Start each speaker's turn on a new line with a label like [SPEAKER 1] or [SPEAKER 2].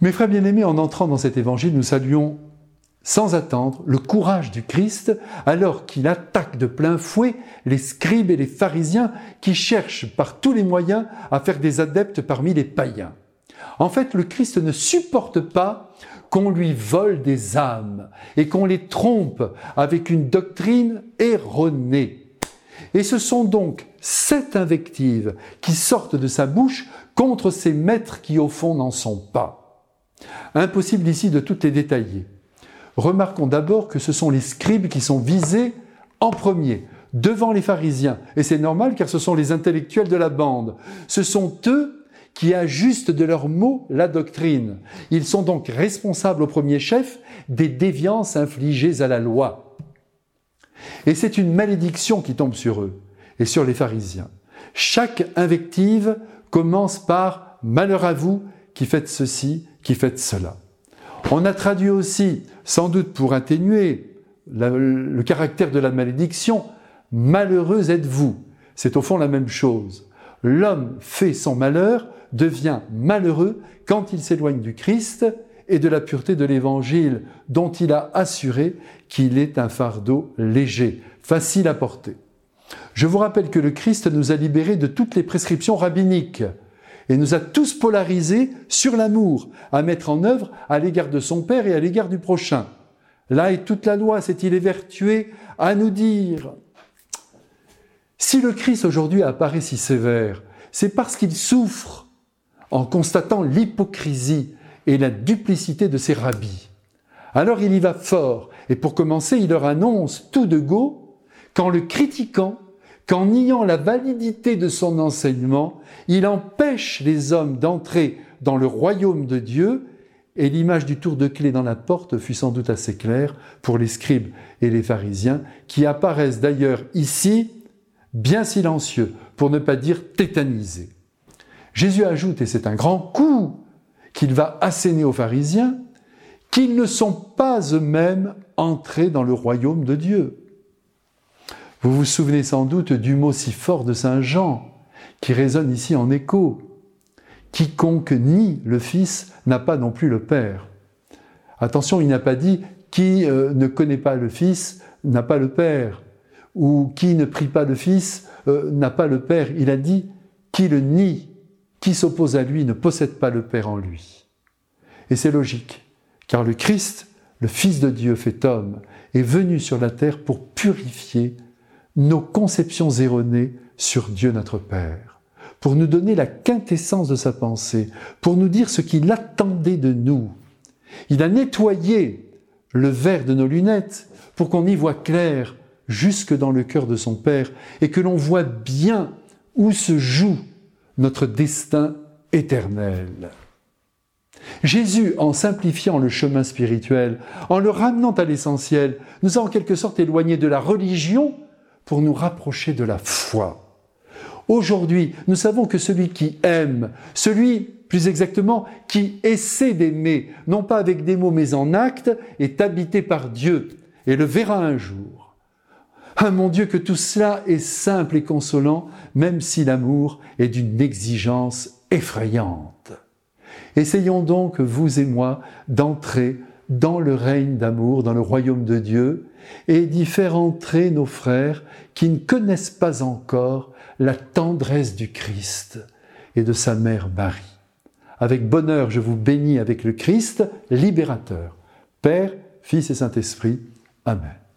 [SPEAKER 1] Mes frères bien-aimés, en entrant dans cet évangile, nous saluons sans attendre le courage du Christ alors qu'il attaque de plein fouet les scribes et les pharisiens qui cherchent par tous les moyens à faire des adeptes parmi les païens. En fait, le Christ ne supporte pas qu'on lui vole des âmes et qu'on les trompe avec une doctrine erronée. Et ce sont donc sept invectives qui sortent de sa bouche contre ces maîtres qui au fond n'en sont pas. Impossible ici de toutes les détailler. Remarquons d'abord que ce sont les scribes qui sont visés en premier, devant les pharisiens. Et c'est normal car ce sont les intellectuels de la bande. Ce sont eux qui ajustent de leurs mots la doctrine. Ils sont donc responsables au premier chef des déviances infligées à la loi. Et c'est une malédiction qui tombe sur eux et sur les pharisiens. Chaque invective commence par Malheur à vous qui faites ceci, qui cela. On a traduit aussi, sans doute pour atténuer le caractère de la malédiction, Malheureux êtes-vous. C'est au fond la même chose. L'homme fait son malheur, devient malheureux quand il s'éloigne du Christ et de la pureté de l'Évangile, dont il a assuré qu'il est un fardeau léger, facile à porter. Je vous rappelle que le Christ nous a libérés de toutes les prescriptions rabbiniques et nous a tous polarisés sur l'amour à mettre en œuvre à l'égard de son Père et à l'égard du prochain. Là est toute la loi, c'est-il évertué à nous dire. Si le Christ aujourd'hui apparaît si sévère, c'est parce qu'il souffre en constatant l'hypocrisie et la duplicité de ses rabbis. Alors il y va fort, et pour commencer, il leur annonce tout de go qu'en le critiquant, qu'en niant la validité de son enseignement, il empêche les hommes d'entrer dans le royaume de Dieu, et l'image du tour de clé dans la porte fut sans doute assez claire pour les scribes et les pharisiens, qui apparaissent d'ailleurs ici bien silencieux, pour ne pas dire tétanisés. Jésus ajoute, et c'est un grand coup qu'il va asséner aux pharisiens, qu'ils ne sont pas eux-mêmes entrés dans le royaume de Dieu. Vous vous souvenez sans doute du mot si fort de Saint Jean, qui résonne ici en écho. Quiconque nie le Fils n'a pas non plus le Père. Attention, il n'a pas dit qui euh, ne connaît pas le Fils n'a pas le Père, ou qui ne prie pas le Fils euh, n'a pas le Père. Il a dit qui le nie, qui s'oppose à lui ne possède pas le Père en lui. Et c'est logique, car le Christ, le Fils de Dieu fait homme, est venu sur la terre pour purifier nos conceptions erronées sur Dieu notre Père, pour nous donner la quintessence de sa pensée, pour nous dire ce qu'il attendait de nous. Il a nettoyé le verre de nos lunettes pour qu'on y voit clair jusque dans le cœur de son Père et que l'on voit bien où se joue notre destin éternel. Jésus, en simplifiant le chemin spirituel, en le ramenant à l'essentiel, nous a en quelque sorte éloignés de la religion pour nous rapprocher de la foi. Aujourd'hui, nous savons que celui qui aime, celui, plus exactement, qui essaie d'aimer, non pas avec des mots mais en actes, est habité par Dieu et le verra un jour. Ah mon Dieu, que tout cela est simple et consolant, même si l'amour est d'une exigence effrayante. Essayons donc, vous et moi, d'entrer dans le règne d'amour, dans le royaume de Dieu, et d'y faire entrer nos frères qui ne connaissent pas encore la tendresse du Christ et de sa mère Marie. Avec bonheur, je vous bénis avec le Christ libérateur, Père, Fils et Saint-Esprit. Amen.